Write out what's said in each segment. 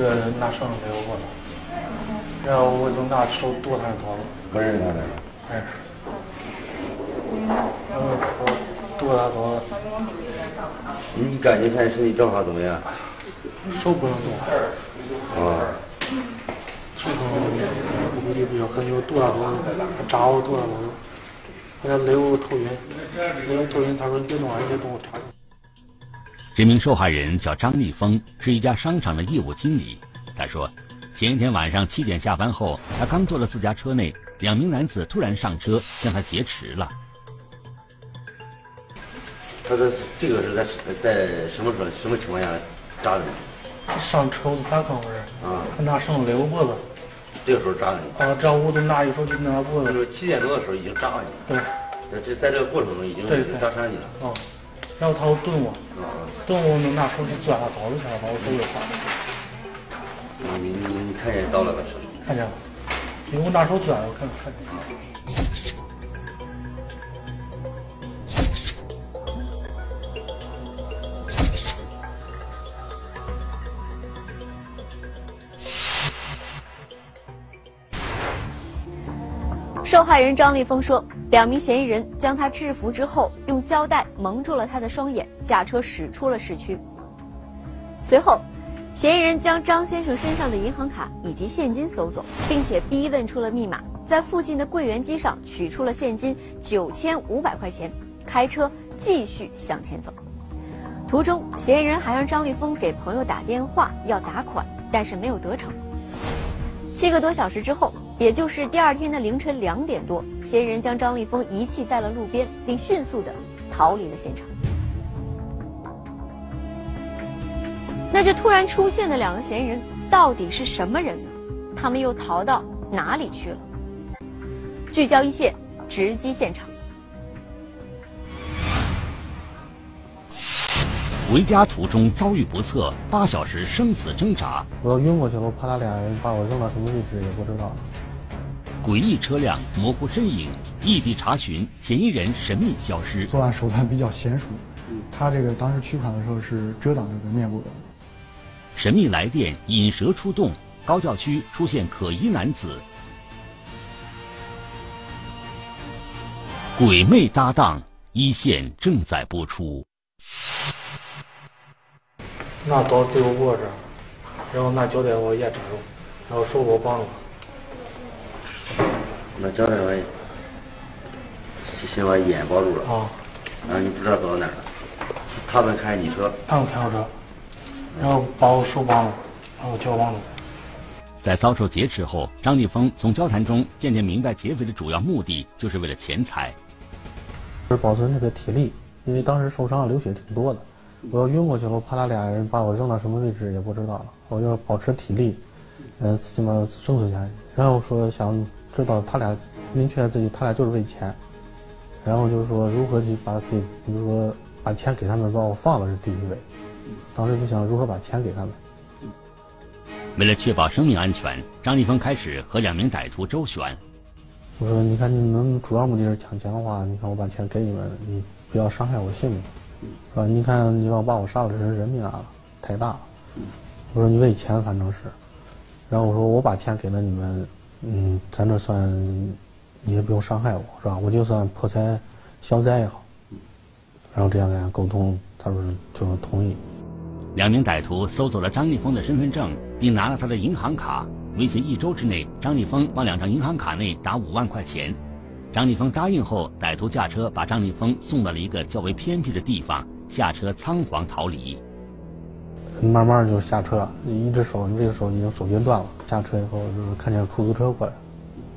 个拿绳勒我了，然后我就拿手剁他的头了。不认识他的？认识。然后我剁他头。你感觉他身体状况怎么样？手不能动。啊。手不能动，我估计比较狠，就剁他头，扎我剁他头，给他勒我头晕，勒我头晕，他说你别动啊，你别动，我扎你。这名受害人叫张立峰，是一家商场的业务经理。他说，前一天晚上七点下班后，他刚坐到自家车内，两名男子突然上车将他劫持了。他说这个是在在什么时候、什么情况下扎的你？上车子打坑儿，啊，他拿绳勒我脖子。这个时候扎的你？啊，这样我就拿一手就拿脖子。就是七点多的时候已经扎了你。对。在这在这个过程中已经已经扎伤你了。哦。然后他又蹲我，蹲我能拿手去攥他刀子去，把我手给划了。你你你看见刀了吧？看见了，因为我拿手攥，我看看见。受害人张立峰说。两名嫌疑人将他制服之后，用胶带蒙住了他的双眼，驾车驶出了市区。随后，嫌疑人将张先生身上的银行卡以及现金搜走，并且逼问出了密码，在附近的柜员机上取出了现金九千五百块钱，开车继续向前走。途中，嫌疑人还让张立峰给朋友打电话要打款，但是没有得逞。七个多小时之后。也就是第二天的凌晨两点多，嫌疑人将张立峰遗弃在了路边，并迅速的逃离了现场。那这突然出现的两个嫌疑人到底是什么人呢？他们又逃到哪里去了？聚焦一线，直击现场。回家途中遭遇不测，八小时生死挣扎。我要晕过去了，我怕他俩人把我扔到什么位置也不知道。诡异车辆，模糊身影，异地查询，嫌疑人神秘消失。作案手段比较娴熟，他这个当时取款的时候是遮挡这个面部的。神秘来电，引蛇出洞，高教区出现可疑男子，鬼魅搭档，一线正在播出。那刀对我握着，然后拿胶带我也扎住，然后手给我绑住。那胶带把先把眼包住了啊，然后你不知道走到哪儿了。他们开你车，他们开我车，然后把我手绑了，把我脚绑了。在遭受劫持后，张立峰从交谈中渐渐明白，劫匪的主要目的就是为了钱财。就是保存这个体力，因为当时受伤流血挺多的，我要晕过去了，我怕他俩人把我扔到什么位置也不知道了，我要保持体力，嗯，起码生存下去。然后说想。知道他俩明确自己，他俩就是为钱，然后就是说如何去把给，比如说把钱给他们，把我放了是第一位。当时就想如何把钱给他们。为了确保生命安全，张立峰开始和两名歹徒周旋。我说：“你看你们主要目的是抢钱的话，你看我把钱给你们，你不要伤害我性命，是吧？你看你要把我杀了，这是人命啊，太大了。”我说：“你为钱反正是。”然后我说：“我把钱给了你们。”嗯，咱这算你也不用伤害我，是吧？我就算破财消灾也好。然后这样跟他沟通，他说就是同意。两名歹徒搜走了张立峰的身份证，并拿了他的银行卡，威胁一周之内张立峰往两张银行卡内打五万块钱。张立峰答应后，歹徒驾车把张立峰送到了一个较为偏僻的地方，下车仓皇逃离。慢慢就下车，一只手，你这个手已经手筋断了。下车以后就是看见出租车过来，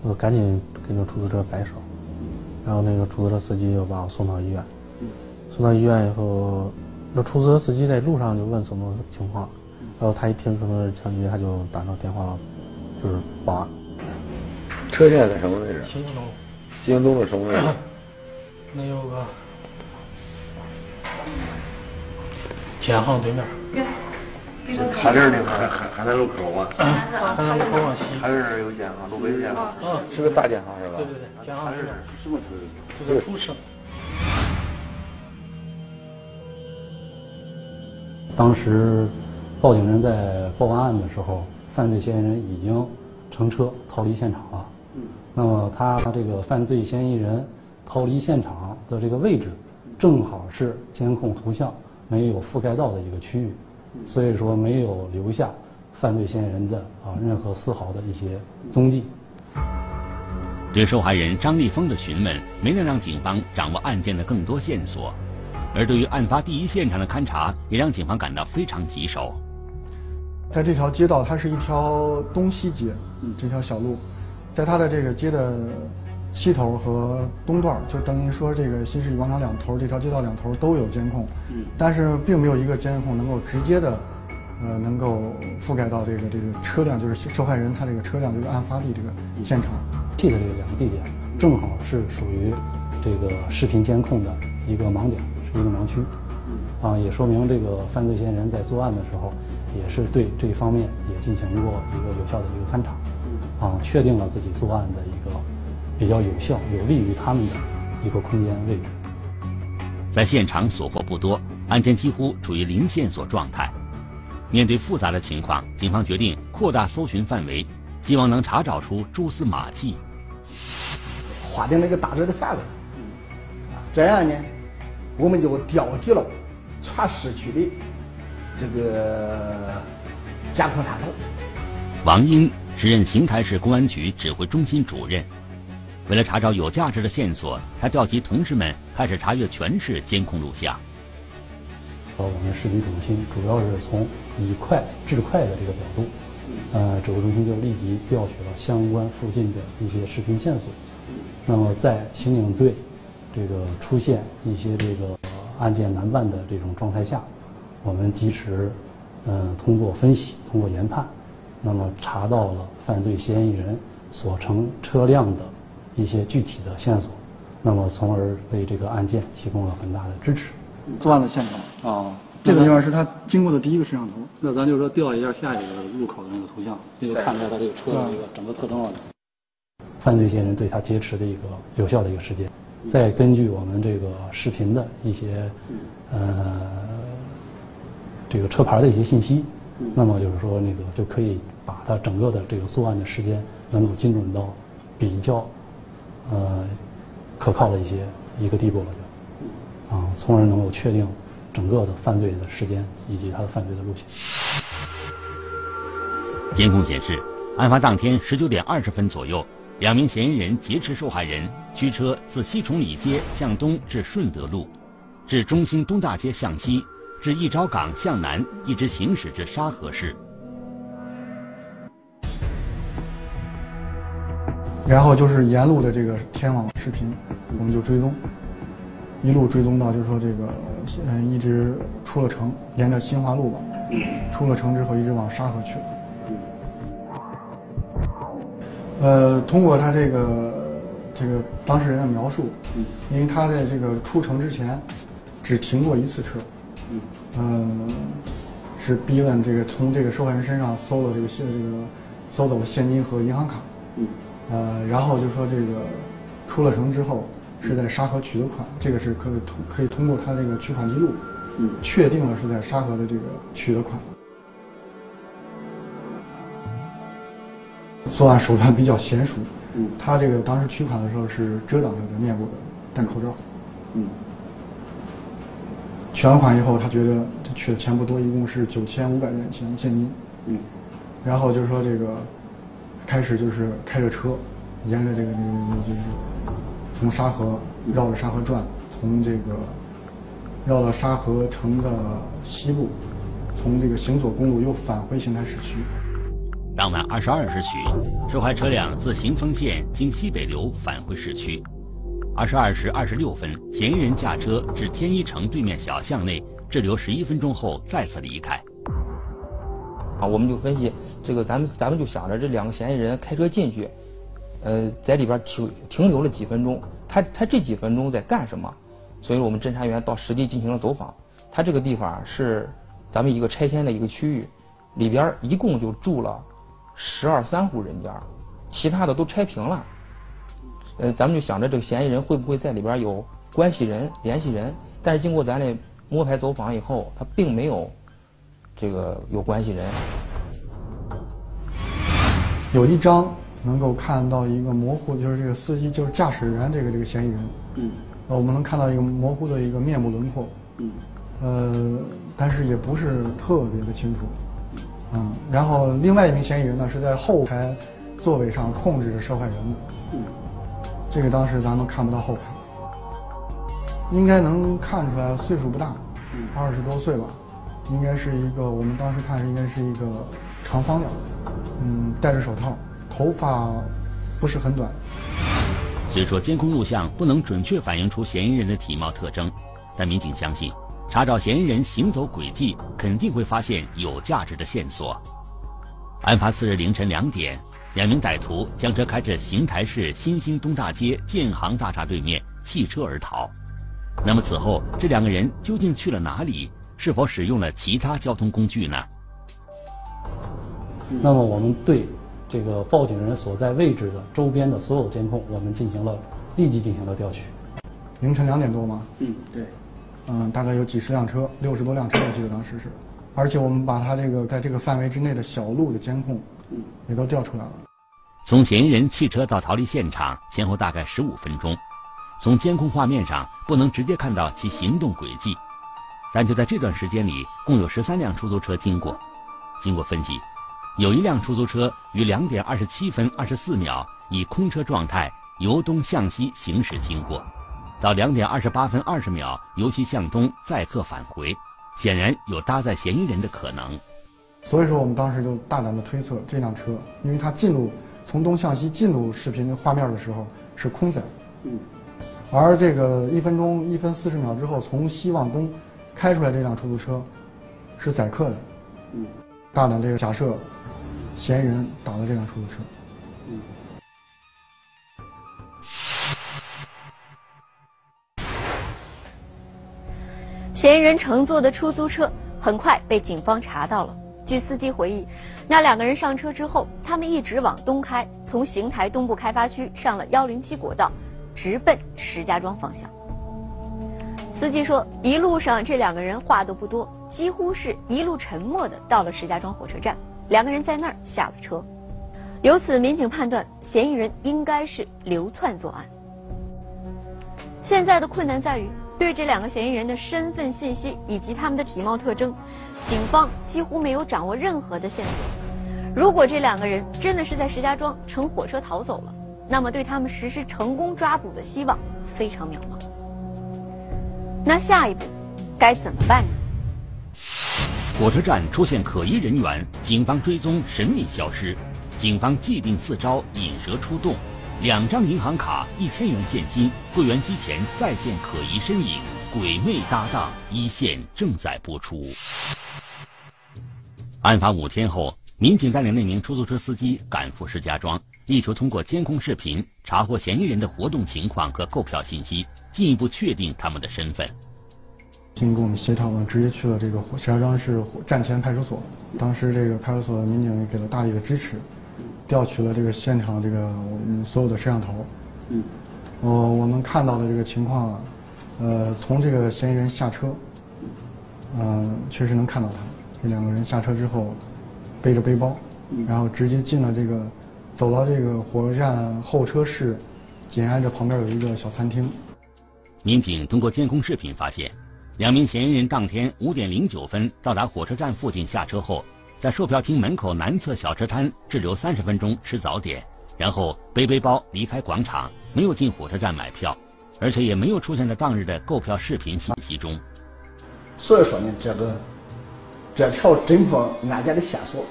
我赶紧跟着出租车摆手，然后那个出租车司机又把我送到医院。送到医院以后，那出租车司机在路上就问什么情况，然后他一听说是枪击，他就打上电话，就是报案。车现在在什么位置？新兴东。新兴东是什么位置？那有个建行对面。海林那块海海南路口吗？海南路口往西。海林有建行，路北有建行。嗯，是个大建行是吧？对对对，建行是什么车？这个出生。当时报警人在报完案的时候，犯罪嫌疑人已经乘车逃离现场了。那么他这个犯罪嫌疑人逃离现场的这个位置，正好是监控图像没有覆盖到的一个区域，所以说没有留下犯罪嫌疑人的啊任何丝毫的一些踪迹。对受害人张立峰的询问，没能让警方掌握案件的更多线索，而对于案发第一现场的勘查，也让警方感到非常棘手。在这条街道，它是一条东西街，这条小路，在它的这个街的西头和东段，就等于说这个新世纪广场两头，这条街道两头都有监控，但是并没有一个监控能够直接的，呃，能够覆盖到这个这个车辆，就是受害人他这个车辆这个案发地这个现场。记的这两个地点，正好是属于这个视频监控的一个盲点，是一个盲区，啊，也说明这个犯罪嫌疑人在作案的时候，也是对这一方面也进行过一个有效的一个勘查，啊，确定了自己作案的一个比较有效、有利于他们的一个空间位置。在现场所获不多，案件几乎处于零线索状态。面对复杂的情况，警方决定扩大搜寻范围。希望能查找出蛛丝马迹，划定了一个大致的范围。这样呢，我们就调集了全市区的这个监控探头。王英时任邢台市公安局指挥中心主任，为了查找有价值的线索，他调集同事们开始查阅全市监控录像。呃，我们视频中心主要是从以快制快的这个角度。呃，指挥中心就立即调取了相关附近的一些视频线索。那么，在刑警队这个出现一些这个案件难办的这种状态下，我们及时嗯通过分析、通过研判，那么查到了犯罪嫌疑人所乘车辆的一些具体的线索，那么从而为这个案件提供了很大的支持。作案的现场啊。这个地方是他经过的第一个摄像头。那咱就说调一下下一个入口的那个图像，那就看出来他这个车的一个整个特征了。犯罪嫌疑人对他劫持的一个有效的一个时间，再根据我们这个视频的一些呃这个车牌的一些信息，那么就是说那个就可以把他整个的这个作案的时间能够精准到比较呃可靠的一些一个地步了，就啊，从而能够确定。整个的犯罪的时间以及他的犯罪的路线。监控显示，案发当天十九点二十分左右，两名嫌疑人劫持受害人，驱车自西崇礼街向东至顺德路，至中兴东大街向西，至一招港向南，一直行驶至沙河市。然后就是沿路的这个天网视频，我们就追踪。一路追踪到，就是说这个，嗯，一直出了城，沿着新华路吧，出了城之后一直往沙河去了。呃，通过他这个这个当事人的描述，因为他在这个出城之前只停过一次车，嗯，是逼问这个从这个受害人身上搜了这个现这个搜走了现金和银行卡，呃，然后就说这个出了城之后。是在沙河取的款，这个是可以通可以通过他这个取款记录，嗯，确定了是在沙河的这个取的款。作案手段比较娴熟，嗯，他这个当时取款的时候是遮挡着的面部的，戴口罩，嗯。取完款以后，他觉得他取的钱不多，一共是九千五百元钱现金，嗯。然后就是说这个，开始就是开着车，沿着这个这个就是。从沙河绕着沙河转，从这个绕到沙河城的西部，从这个行左公路又返回邢台市区。当晚二十二时许，受害车辆自行丰县经西北流返回市区。二十二时二十六分，嫌疑人驾车至天一城对面小巷内滞留十一分钟后再次离开。我们就分析这个，咱们咱们就想着这两个嫌疑人开车进去。呃，在里边停停留了几分钟，他他这几分钟在干什么？所以我们侦查员到实地进行了走访。他这个地方是咱们一个拆迁的一个区域，里边一共就住了十二三户人家，其他的都拆平了。呃，咱们就想着这个嫌疑人会不会在里边有关系人、联系人？但是经过咱的摸排走访以后，他并没有这。个有关系人。有一张能够看到一个模糊，就是这个司机，就是驾驶员这个这个嫌疑人。嗯。呃，我们能看到一个模糊的一个面部轮廓。嗯。呃，但是也不是特别的清楚。嗯。然后另外一名嫌疑人呢，是在后排座位上控制着受害人的。嗯。这个当时咱们看不到后排。应该能看出来岁数不大，二十多岁吧。应该是一个，我们当时看应该是一个长方脸，嗯，戴着手套，头发不是很短。虽说监控录像不能准确反映出嫌疑人的体貌特征，但民警相信，查找嫌疑人行走轨迹肯定会发现有价值的线索。案发次日凌晨两点，两名歹徒将车开至邢台市新兴东大街建行大厦对面，弃车而逃。那么此后这两个人究竟去了哪里？是否使用了其他交通工具呢？那么我们对这个报警人所在位置的周边的所有监控，我们进行了立即进行了调取。凌晨两点多吗？嗯，对。嗯，大概有几十辆车，六十多辆车，我记得当时是。而且我们把他这个在这个范围之内的小路的监控，嗯，也都调出来了。从嫌疑人汽车到逃离现场前后大概十五分钟，从监控画面上不能直接看到其行动轨迹。但就在这段时间里，共有十三辆出租车经过。经过分析，有一辆出租车于两点二十七分二十四秒以空车状态由东向西行驶经过，到两点二十八分二十秒由西向东载客返回，显然有搭载嫌疑人的可能。所以说，我们当时就大胆的推测，这辆车，因为它进入从东向西进入视频画面的时候是空载，嗯，而这个一分钟一分四十秒之后从西往东。开出来这辆出租车是载客的，嗯，大胆这个假设，嫌疑人打了这辆出租车，嗯，嫌疑人乘坐的出租车很快被警方查到了。据司机回忆，那两个人上车之后，他们一直往东开，从邢台东部开发区上了幺零七国道，直奔石家庄方向。司机说，一路上这两个人话都不多，几乎是一路沉默的到了石家庄火车站，两个人在那儿下了车。由此，民警判断嫌疑人应该是流窜作案。现在的困难在于，对这两个嫌疑人的身份信息以及他们的体貌特征，警方几乎没有掌握任何的线索。如果这两个人真的是在石家庄乘火车逃走了，那么对他们实施成功抓捕的希望非常渺茫。那下一步该怎么办呢？火车站出现可疑人员，警方追踪神秘消失，警方既定四招引蛇出洞，两张银行卡、一千元现金，柜员机前再现可疑身影，鬼魅搭档一线正在播出。案发五天后，民警带领那名出租车司机赶赴石家庄。力求通过监控视频查获嫌疑人的活动情况和购票信息，进一步确定他们的身份。经过我们协调，我们直接去了这个石家庄市站前派出所。当时这个派出所的民警也给了大力的支持，调取了这个现场这个我们所有的摄像头。嗯。呃，我们看到的这个情况，呃，从这个嫌疑人下车，嗯，确实能看到他。这两个人下车之后，背着背包，然后直接进了这个。走到这个火车站候车室，紧挨着旁边有一个小餐厅。民警通过监控视频发现，两名嫌疑人当天五点零九分到达火车站附近下车后，在售票厅门口南侧小吃摊滞留三十分钟吃早点，然后背背包离开广场，没有进火车站买票，而且也没有出现在当日的购票视频信息中。所以说呢，这个这条侦破案件的线索。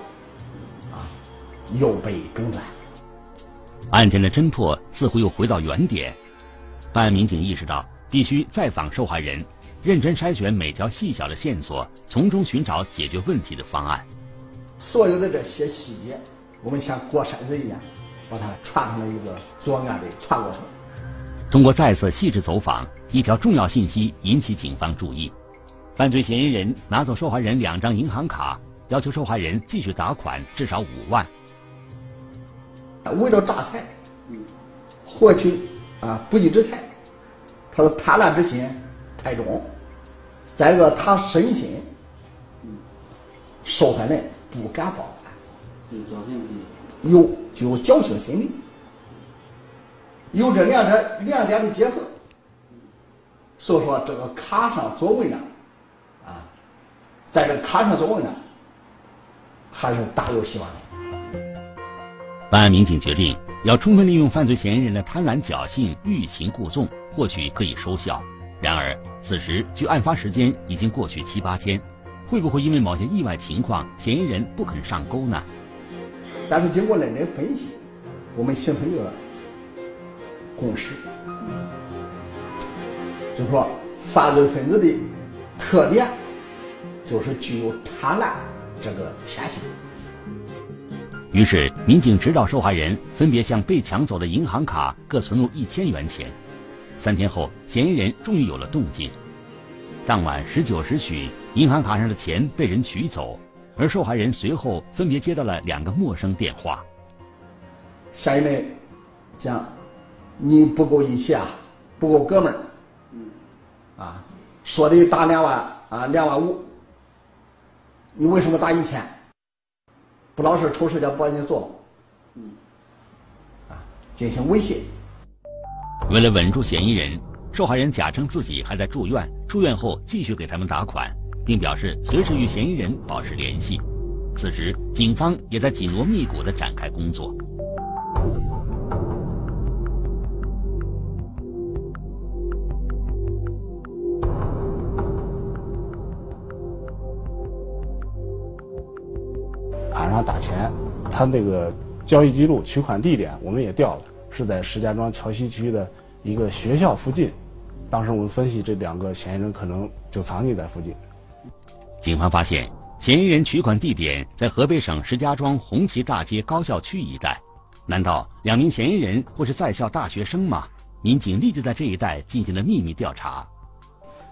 又被中断。案件的侦破似乎又回到原点，办案民警意识到必须再访受害人，认真筛选每条细小的线索，从中寻找解决问题的方案。所有的这些细节，我们像过筛子一样，把它串成了一个作案的全过程。通过再次细致走访，一条重要信息引起警方注意：犯罪嫌疑人拿走受害人两张银行卡，要求受害人继续打款至少五万。为了诈财，获取啊不义之财，他的贪婪之心太重。再一个，他深信受害人不敢报案，有就有侥幸心理，有这两者两点的结合，所以说这个卡上做文章，啊，在这卡上做文章，还是大有希望的。办案民警决定要充分利用犯罪嫌疑人的贪婪侥幸、欲擒故纵，或许可以收效。然而，此时距案发时间已经过去七八天，会不会因为某些意外情况，嫌疑人不肯上钩呢？但是经过认真分析，我们形成一个共识，就是说，犯罪分子的特点就是具有贪婪这个天性。于是，民警指导受害人分别向被抢走的银行卡各存入一千元钱。三天后，嫌疑人终于有了动静。当晚十九时许，银行卡上的钱被人取走，而受害人随后分别接到了两个陌生电话。下一位讲：“你不够义气啊，不够哥们儿。”嗯，啊，说的打两万啊，两万五。你为什么打一千？不老实，抽时间把你做了，嗯，啊，进行威胁。为了稳住嫌疑人，受害人假称自己还在住院，出院后继续给他们打款，并表示随时与嫌疑人保持联系。此时，警方也在紧锣密鼓地展开工作。上打钱，他那个交易记录、取款地点我们也调了，是在石家庄桥西区的一个学校附近。当时我们分析，这两个嫌疑人可能就藏匿在附近。警方发现，嫌疑人取款地点在河北省石家庄红旗大街高校区一带。难道两名嫌疑人会是在校大学生吗？民警立即在这一带进行了秘密调查。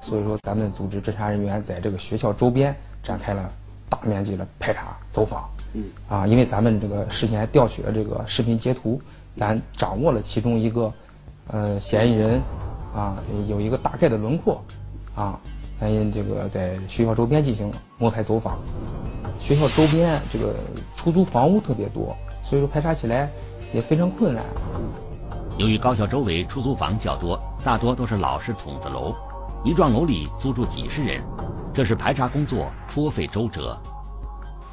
所以说，咱们组织侦查人员在这个学校周边展开了。大面积的排查走访，嗯。啊，因为咱们这个事先调取了这个视频截图，咱掌握了其中一个呃嫌疑人，啊有一个大概的轮廓，啊，咱这个在学校周边进行摸排走访，学校周边这个出租房屋特别多，所以说排查起来也非常困难。由于高校周围出租房较多，大多都是老式筒子楼，一幢楼里租住几十人。这是排查工作颇费周折，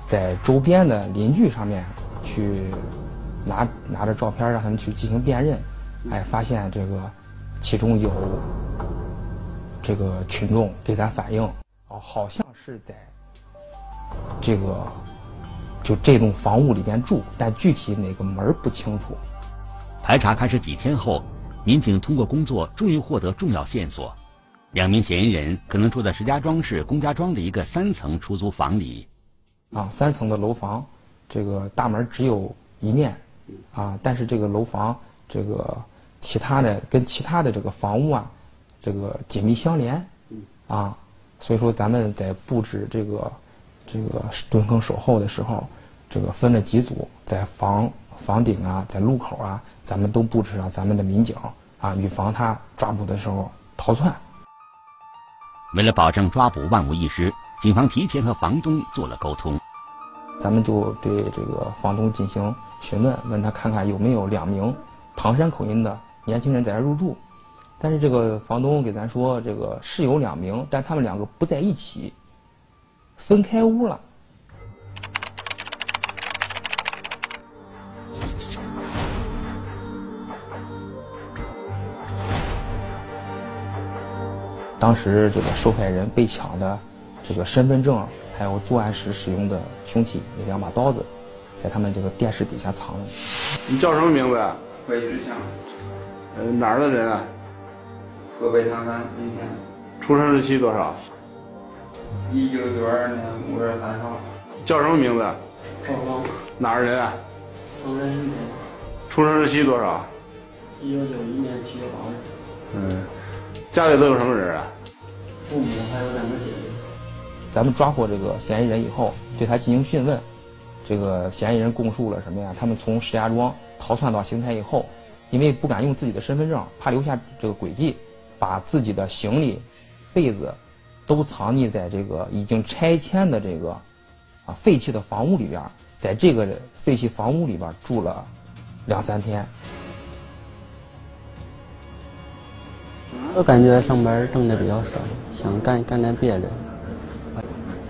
在周边的邻居上面去拿拿着照片让他们去进行辨认，哎，发现这个其中有这个群众给咱反映，哦，好像是在这个就这栋房屋里边住，但具体哪个门不清楚。排查开始几天后，民警通过工作终于获得重要线索。两名嫌疑人可能住在石家庄市龚家庄的一个三层出租房里，啊，三层的楼房，这个大门只有一面，啊，但是这个楼房这个其他的跟其他的这个房屋啊，这个紧密相连，啊，所以说咱们在布置这个这个蹲坑守候的时候，这个分了几组，在房房顶啊，在路口啊，咱们都布置上咱们的民警啊，预防他抓捕的时候逃窜。为了保证抓捕万无一失，警方提前和房东做了沟通。咱们就对这个房东进行询问，问他看看有没有两名唐山口音的年轻人在这入住。但是这个房东给咱说，这个是有两名，但他们两个不在一起，分开屋了。当时这个受害人被抢的这个身份证，还有作案时使用的凶器那两把刀子，在他们这个电视底下藏着。你叫什么名字？何志强。呃，哪儿的人啊？河北唐山丰田。出生日期多少？一九九二年五月三号。叫什么名字？赵刚。哪儿人啊？唐山丰田。出生日期多少？一九九一年七月八日。嗯。家里都有什么人啊？父母还有两个姐姐。咱们抓获这个嫌疑人以后，对他进行讯问。这个嫌疑人供述了什么呀？他们从石家庄逃窜到邢台以后，因为不敢用自己的身份证，怕留下这个轨迹，把自己的行李、被子都藏匿在这个已经拆迁的这个啊废弃的房屋里边，在这个废弃房屋里边住了两三天。我感觉上班挣的比较少，想干干点别的。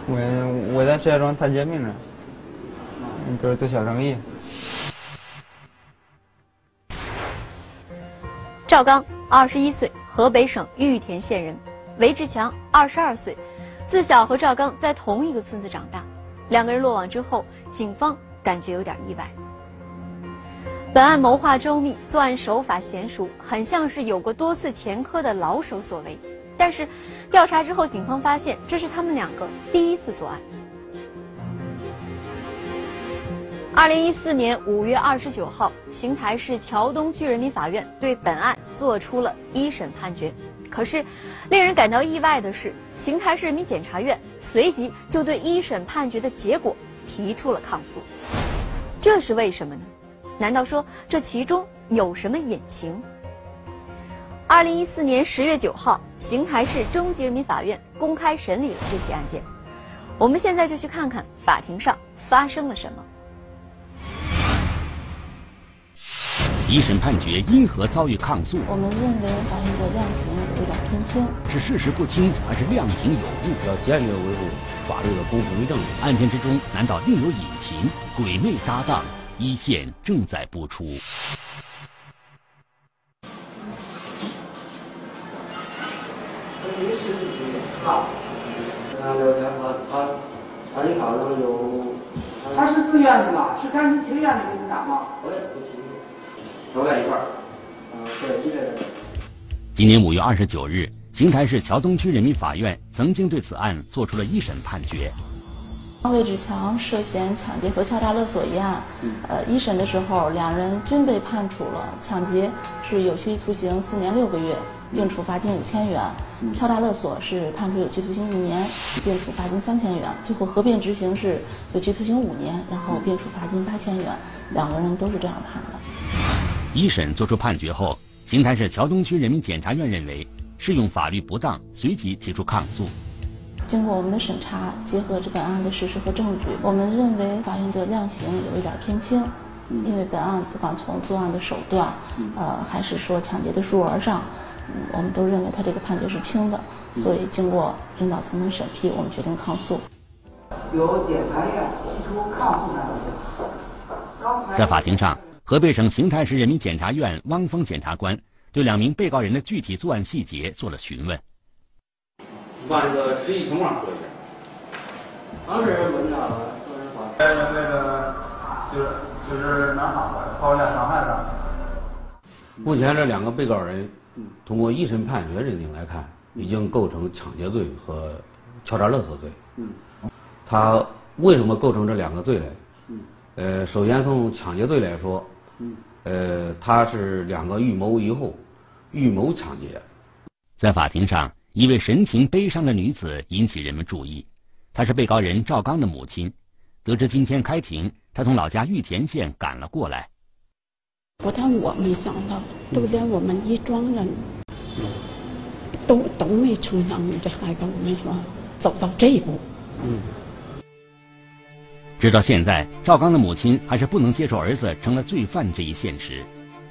我我在石家庄摊煎饼呢，就是做小生意。赵刚，二十一岁，河北省玉田县人；韦志强，二十二岁，自小和赵刚在同一个村子长大。两个人落网之后，警方感觉有点意外。本案谋划周密，作案手法娴熟，很像是有过多次前科的老手所为。但是，调查之后，警方发现这是他们两个第一次作案。二零一四年五月二十九号，邢台市桥东区人民法院对本案作出了一审判决。可是，令人感到意外的是，邢台市人民检察院随即就对一审判决的结果提出了抗诉。这是为什么呢？难道说这其中有什么隐情？二零一四年十月九号，邢台市中级人民法院公开审理了这起案件。我们现在就去看看法庭上发生了什么。一审判决因何遭遇抗诉？我们认为法院的量刑有点偏轻，是事实不清还是量刑有误？要坚决维护法律的公平正义。案件之中难道另有隐情？鬼魅搭档，一线正在播出。好，他是自愿的吗？是甘心情愿的给你打吗？都在一块儿。今年五月二十九日，邢台市桥东区人民法院曾经对此案作出了一审判决。魏志强涉嫌抢劫和敲诈勒索一案，呃，一审的时候，两人均被判处了抢劫是有期徒刑四年六个月，并处罚金五千元；敲诈勒索是判处有期徒刑一年，并处罚金三千元。最后合并执行是有期徒刑五年，然后并处罚金八千元。两个人都是这样判的。一审作出判决后，邢台市桥东区人民检察院认为适用法律不当，随即提出抗诉。经过我们的审查，结合这本案的事实和证据，我们认为法院的量刑有一点偏轻，因为本案不管从作案的手段，呃，还是说抢劫的数额上，嗯，我们都认为他这个判决是轻的，所以经过领导层的审批，我们决定抗诉。由检察院提出抗诉难度。在法庭上，河北省邢台市人民检察院汪峰检察官对两名被告人的具体作案细节做了询问。把这个实际情况说一下。当时问他说实话，那个就是就是拿他抛下伤害的。目前这两个被告人，通过一审判决认定来看，已经构成抢劫罪和敲诈勒索罪。嗯，他为什么构成这两个罪呢？嗯，呃，首先从抢劫罪来说，嗯，呃，他是两个预谋以后，预谋抢劫。在法庭上。一位神情悲伤的女子引起人们注意，她是被告人赵刚的母亲。得知今天开庭，她从老家玉田县赶了过来。不但我没想到，都连我们一庄人，都都没成想这孩子，我们说走到这一步。嗯。直到现在，赵刚的母亲还是不能接受儿子成了罪犯这一现实。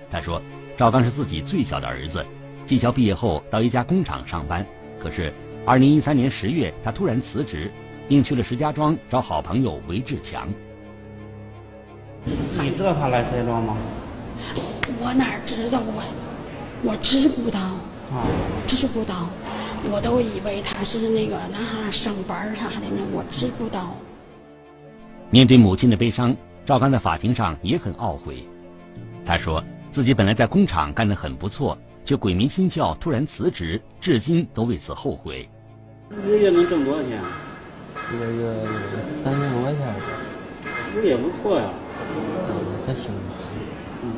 他说：“赵刚是自己最小的儿子，技校毕业后到一家工厂上班。”可是，二零一三年十月，他突然辞职，并去了石家庄找好朋友韦志强。你知道他来石家庄吗？我哪知道啊？我知不道，啊知不道。我都以为他是那个那上班啥的呢，我知不道。面对母亲的悲伤，赵刚在法庭上也很懊悔。他说自己本来在工厂干得很不错。却鬼迷心窍，突然辞职，至今都为此后悔。一个月能挣多少钱？一个月三千多块钱。不也不错呀。还行。嗯。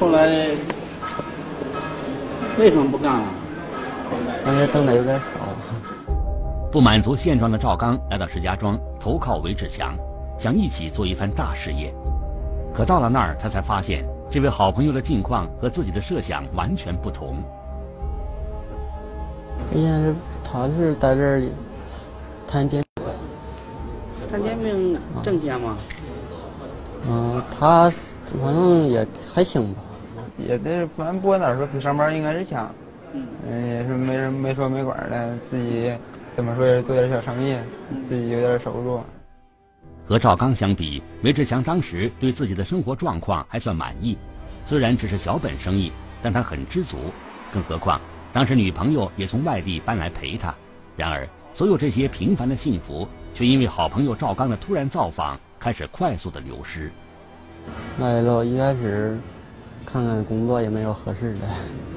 后来为什么不干了？感觉挣的有点少。不满足现状的赵刚来到石家庄投靠韦志强，想一起做一番大事业。可到了那儿，他才发现。这位好朋友的近况和自己的设想完全不同。以前是他是在这儿谈电，谭建明挣钱吗？嗯，他反正也还行吧。也得，反正不管咋说，比上班应该是强。嗯，也是没人没说没管的，自己怎么说也是做点小生意，自己有点收入。和赵刚相比，梅志强当时对自己的生活状况还算满意，虽然只是小本生意，但他很知足。更何况当时女朋友也从外地搬来陪他。然而，所有这些平凡的幸福，却因为好朋友赵刚的突然造访，开始快速的流失。来了一开始，看看工作也没有合适的。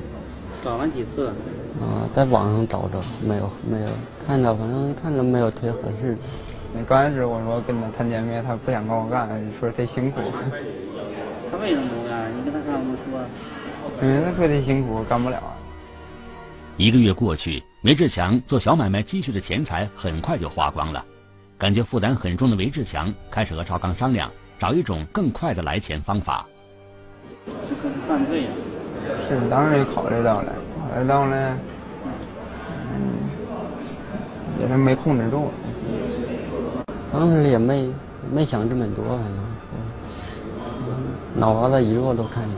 找完几次？啊，在网上找着，没有没有，看着反正看着没有特别合适的。那刚开始我说跟他谈见面，他不想跟我干，说忒辛苦。他为什么不干？你跟他干么说？嗯，他说忒辛苦，干不了。一个月过去，梅志强做小买卖积蓄的钱财很快就花光了，感觉负担很重的梅志强开始和赵刚商量，找一种更快的来钱方法。这可是犯罪呀！是，当时也考虑到了，考虑到了，嗯，也是没控制住。当时也没没想这么多，反正脑瓜子一热都看见。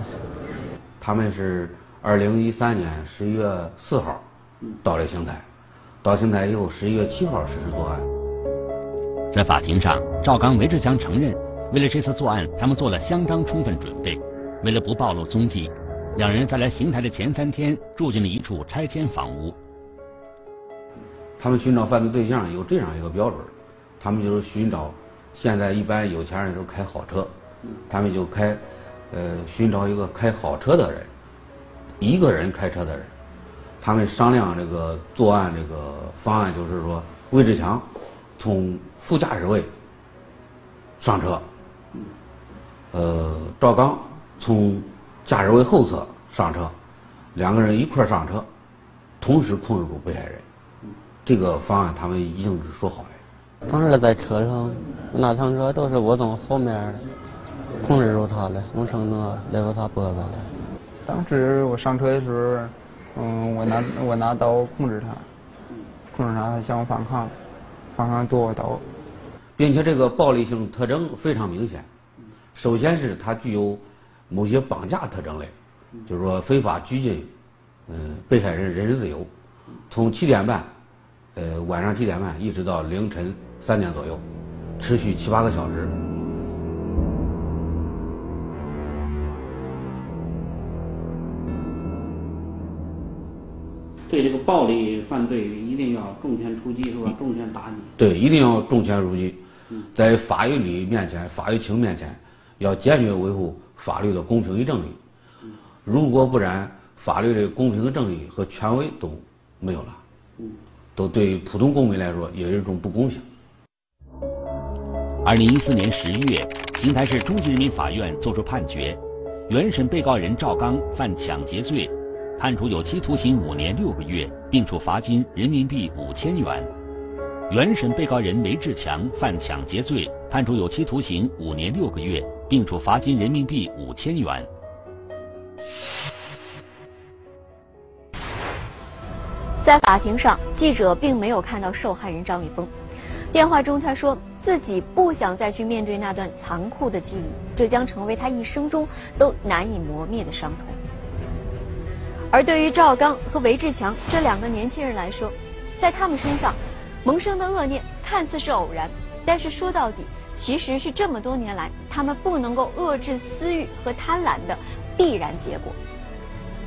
他们是二零一三年十一月四号到了邢台，到邢台以后十一月七号实施作案。在法庭上，赵刚、韦志强承认，为了这次作案，他们做了相当充分准备。为了不暴露踪迹，两人在来邢台的前三天住进了一处拆迁房屋。他们寻找犯罪对象有这样一个标准。他们就是寻找，现在一般有钱人都开好车，他们就开，呃，寻找一个开好车的人，一个人开车的人，他们商量这个作案这个方案，就是说，魏志强从副驾驶位上车，呃，赵刚从驾驶位后侧上车，两个人一块上车，同时控制住被害人，这个方案他们已经是说好了。当时在车上，那趟车都是我从后面控制住他的，用绳子勒住他脖子的。当时我上车的时候，嗯，我拿我拿刀控制他，控制他，他向我反抗，反抗剁我刀，并且这个暴力性特征非常明显。首先是他具有某些绑架特征类，就是说非法拘禁，嗯，被害人人身自由，从七点半，呃，晚上七点半一直到凌晨。三点左右，持续七八个小时。对这个暴力犯罪，一定要重拳出击，是吧？重拳打击。对，一定要重拳出击，在法律理面前、法律情面前，要坚决维护法律的公平与正义。如果不然，法律的公平和正义和权威都没有了，都对普通公民来说也是一种不公平。二零一四年十月，邢台市中级人民法院作出判决，原审被告人赵刚犯抢劫罪，判处有期徒刑五年六个月，并处罚金人民币五千元；原审被告人韦志强犯抢劫罪，判处有期徒刑五年六个月，并处罚金人民币五千元。在法庭上，记者并没有看到受害人张立峰。电话中，他说自己不想再去面对那段残酷的记忆，这将成为他一生中都难以磨灭的伤痛。而对于赵刚和韦志强这两个年轻人来说，在他们身上萌生的恶念看似是偶然，但是说到底，其实是这么多年来他们不能够遏制私欲和贪婪的必然结果。